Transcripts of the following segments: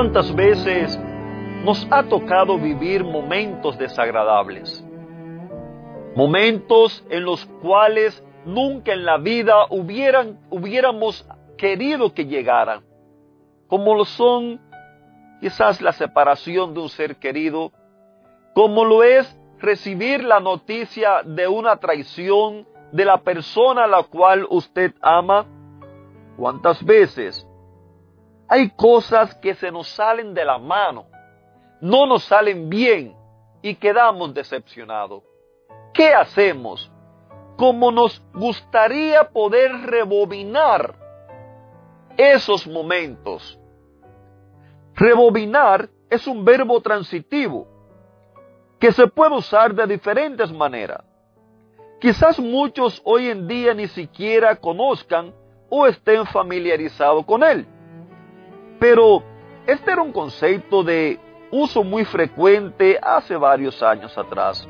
¿Cuántas veces nos ha tocado vivir momentos desagradables? Momentos en los cuales nunca en la vida hubieran, hubiéramos querido que llegaran, como lo son quizás la separación de un ser querido, como lo es recibir la noticia de una traición de la persona a la cual usted ama. ¿Cuántas veces hay cosas que se nos salen de la mano, no nos salen bien y quedamos decepcionados. ¿Qué hacemos? Como nos gustaría poder rebobinar esos momentos. Rebobinar es un verbo transitivo que se puede usar de diferentes maneras. Quizás muchos hoy en día ni siquiera conozcan o estén familiarizados con él. Pero este era un concepto de uso muy frecuente hace varios años atrás,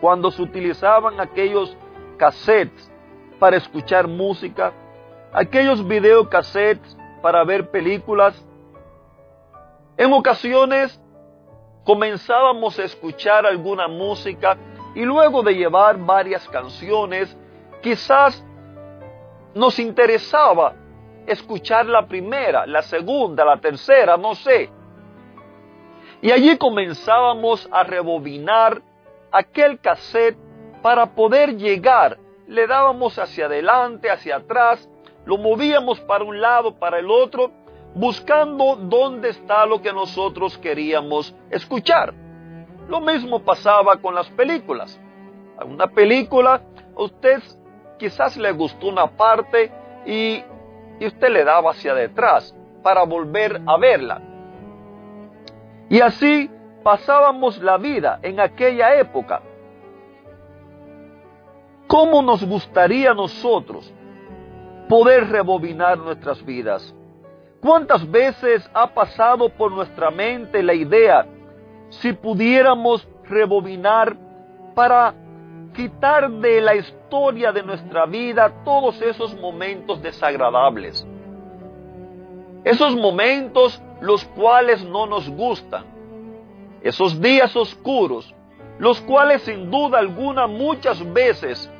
cuando se utilizaban aquellos cassettes para escuchar música, aquellos videocassettes para ver películas. En ocasiones comenzábamos a escuchar alguna música y luego de llevar varias canciones, quizás nos interesaba escuchar la primera, la segunda, la tercera, no sé. Y allí comenzábamos a rebobinar aquel cassette para poder llegar. Le dábamos hacia adelante, hacia atrás, lo movíamos para un lado, para el otro, buscando dónde está lo que nosotros queríamos escuchar. Lo mismo pasaba con las películas. A una película, a usted quizás le gustó una parte y y usted le daba hacia detrás para volver a verla. Y así pasábamos la vida en aquella época. ¿Cómo nos gustaría a nosotros poder rebobinar nuestras vidas? ¿Cuántas veces ha pasado por nuestra mente la idea si pudiéramos rebobinar para quitar de la historia de nuestra vida todos esos momentos desagradables. Esos momentos los cuales no nos gustan. Esos días oscuros, los cuales sin duda alguna muchas veces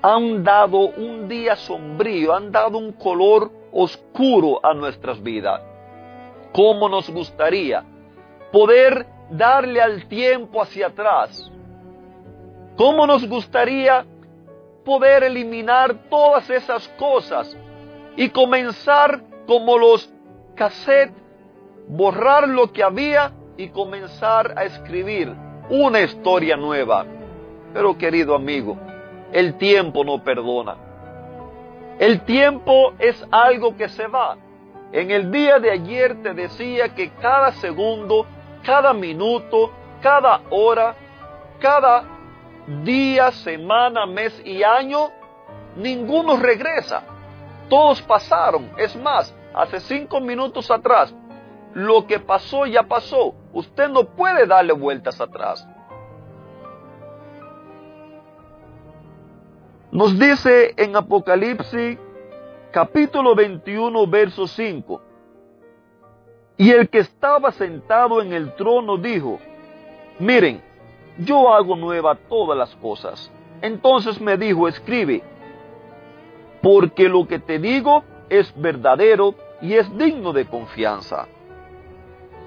han dado un día sombrío, han dado un color oscuro a nuestras vidas. ¿Cómo nos gustaría poder darle al tiempo hacia atrás? ¿Cómo nos gustaría poder eliminar todas esas cosas y comenzar como los cassettes, borrar lo que había y comenzar a escribir una historia nueva? Pero querido amigo, el tiempo no perdona. El tiempo es algo que se va. En el día de ayer te decía que cada segundo, cada minuto, cada hora, cada día, semana, mes y año, ninguno regresa. Todos pasaron. Es más, hace cinco minutos atrás, lo que pasó ya pasó. Usted no puede darle vueltas atrás. Nos dice en Apocalipsis capítulo 21, verso 5. Y el que estaba sentado en el trono dijo, miren, yo hago nueva todas las cosas. Entonces me dijo, escribe, porque lo que te digo es verdadero y es digno de confianza.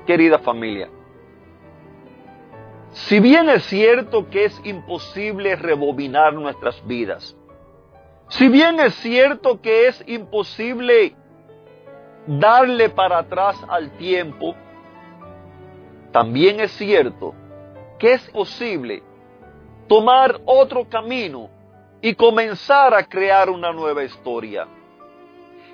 Querida familia, si bien es cierto que es imposible rebobinar nuestras vidas, si bien es cierto que es imposible darle para atrás al tiempo, también es cierto que es posible tomar otro camino y comenzar a crear una nueva historia.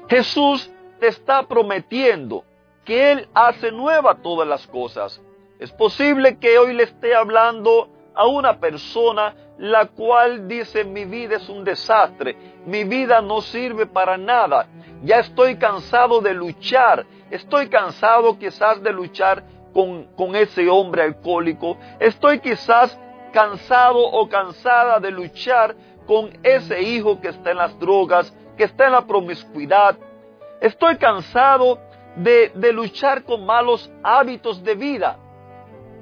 Jesús te está prometiendo que Él hace nueva todas las cosas. Es posible que hoy le esté hablando a una persona la cual dice mi vida es un desastre, mi vida no sirve para nada, ya estoy cansado de luchar, estoy cansado quizás de luchar con, ese hombre alcohólico, estoy quizás cansado o cansada de luchar con ese hijo que está en las drogas, que está en la promiscuidad, estoy cansado de, de luchar con malos hábitos de vida.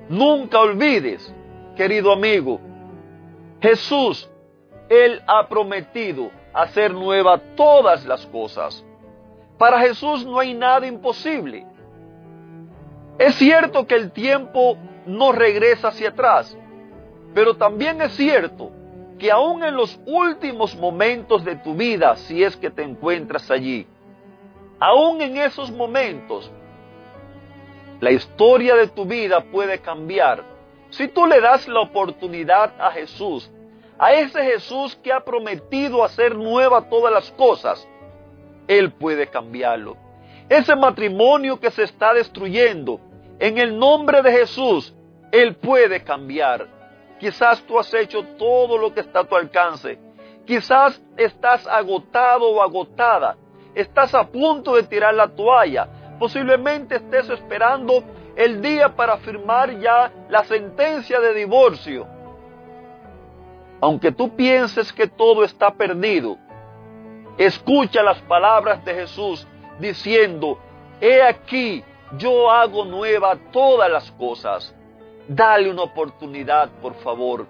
Nunca olvides, querido amigo, Jesús, Él ha prometido hacer nueva todas las cosas. Para Jesús no hay nada imposible. Es cierto que el tiempo no regresa hacia atrás, pero también es cierto que aún en los últimos momentos de tu vida, si es que te encuentras allí, aún en esos momentos, la historia de tu vida puede cambiar si tú le das la oportunidad a Jesús, a ese Jesús que ha prometido hacer nueva todas las cosas, Él puede cambiarlo. Ese matrimonio que se está destruyendo, en el nombre de Jesús, Él puede cambiar. Quizás tú has hecho todo lo que está a tu alcance. Quizás estás agotado o agotada. Estás a punto de tirar la toalla. Posiblemente estés esperando el día para firmar ya la sentencia de divorcio. Aunque tú pienses que todo está perdido, escucha las palabras de Jesús diciendo, he aquí, yo hago nueva todas las cosas. Dale una oportunidad, por favor.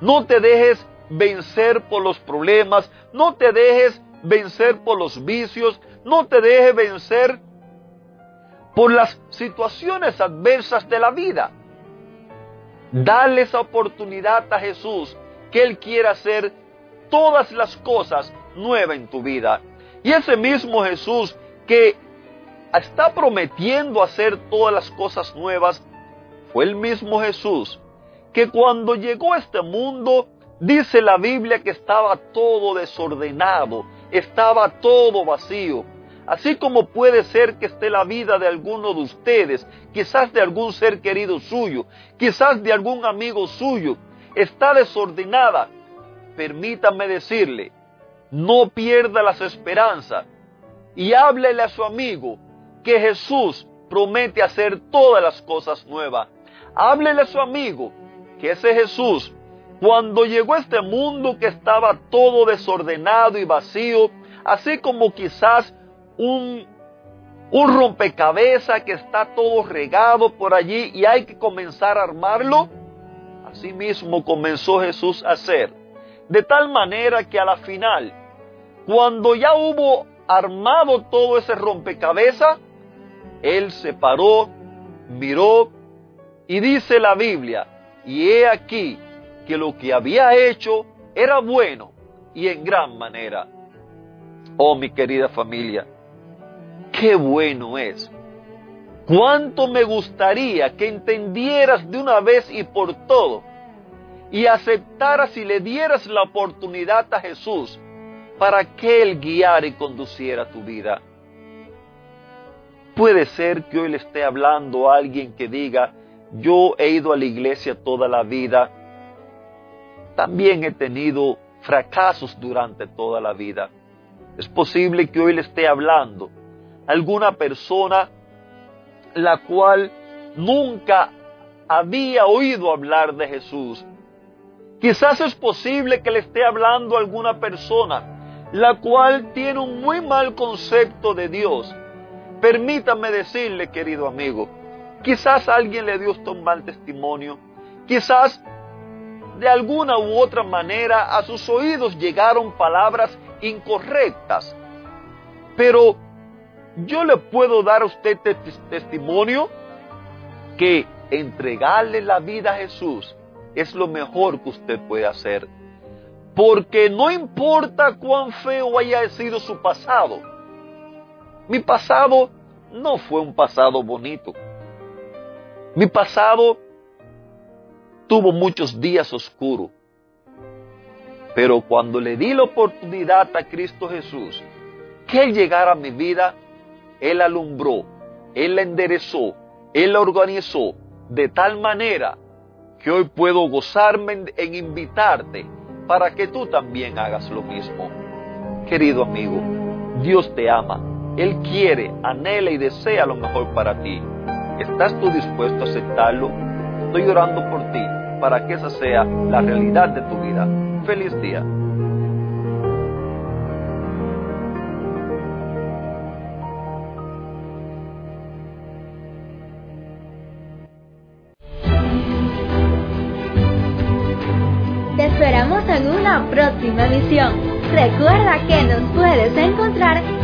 No te dejes vencer por los problemas, no te dejes vencer por los vicios, no te dejes vencer por las situaciones adversas de la vida. Dale esa oportunidad a Jesús, que Él quiere hacer todas las cosas nuevas en tu vida. Y ese mismo Jesús que está prometiendo hacer todas las cosas nuevas, fue el mismo Jesús que cuando llegó a este mundo, dice la Biblia que estaba todo desordenado, estaba todo vacío. Así como puede ser que esté la vida de alguno de ustedes, quizás de algún ser querido suyo, quizás de algún amigo suyo, está desordenada, permítame decirle, no pierda las esperanzas y háblele a su amigo que Jesús promete hacer todas las cosas nuevas. Háblele a su amigo que ese Jesús, cuando llegó a este mundo que estaba todo desordenado y vacío, así como quizás un, un rompecabezas que está todo regado por allí y hay que comenzar a armarlo. Así mismo comenzó Jesús a hacer. De tal manera que a la final, cuando ya hubo armado todo ese rompecabezas, Él se paró, miró y dice la Biblia, y he aquí que lo que había hecho era bueno y en gran manera. Oh mi querida familia, qué bueno es. Cuánto me gustaría que entendieras de una vez y por todo y aceptaras y le dieras la oportunidad a Jesús para que Él guiara y conduciera tu vida. Puede ser que hoy le esté hablando a alguien que diga, yo he ido a la iglesia toda la vida, también he tenido fracasos durante toda la vida. Es posible que hoy le esté hablando alguna persona la cual nunca había oído hablar de Jesús. Quizás es posible que le esté hablando a alguna persona la cual tiene un muy mal concepto de Dios. Permítame decirle, querido amigo, quizás alguien le dio un mal testimonio, quizás de alguna u otra manera a sus oídos llegaron palabras incorrectas, pero yo le puedo dar a usted testimonio que entregarle la vida a Jesús es lo mejor que usted puede hacer. Porque no importa cuán feo haya sido su pasado. Mi pasado no fue un pasado bonito. Mi pasado tuvo muchos días oscuros. Pero cuando le di la oportunidad a Cristo Jesús, que Él llegara a mi vida, Él alumbró, Él la enderezó, Él la organizó de tal manera que hoy puedo gozarme en invitarte para que tú también hagas lo mismo. Querido amigo, Dios te ama, Él quiere, anhela y desea lo mejor para ti. ¿Estás tú dispuesto a aceptarlo? Estoy orando por ti para que esa sea la realidad de tu vida. Feliz día. Te esperamos en una próxima emisión. Recuerda que nos puedes encontrar en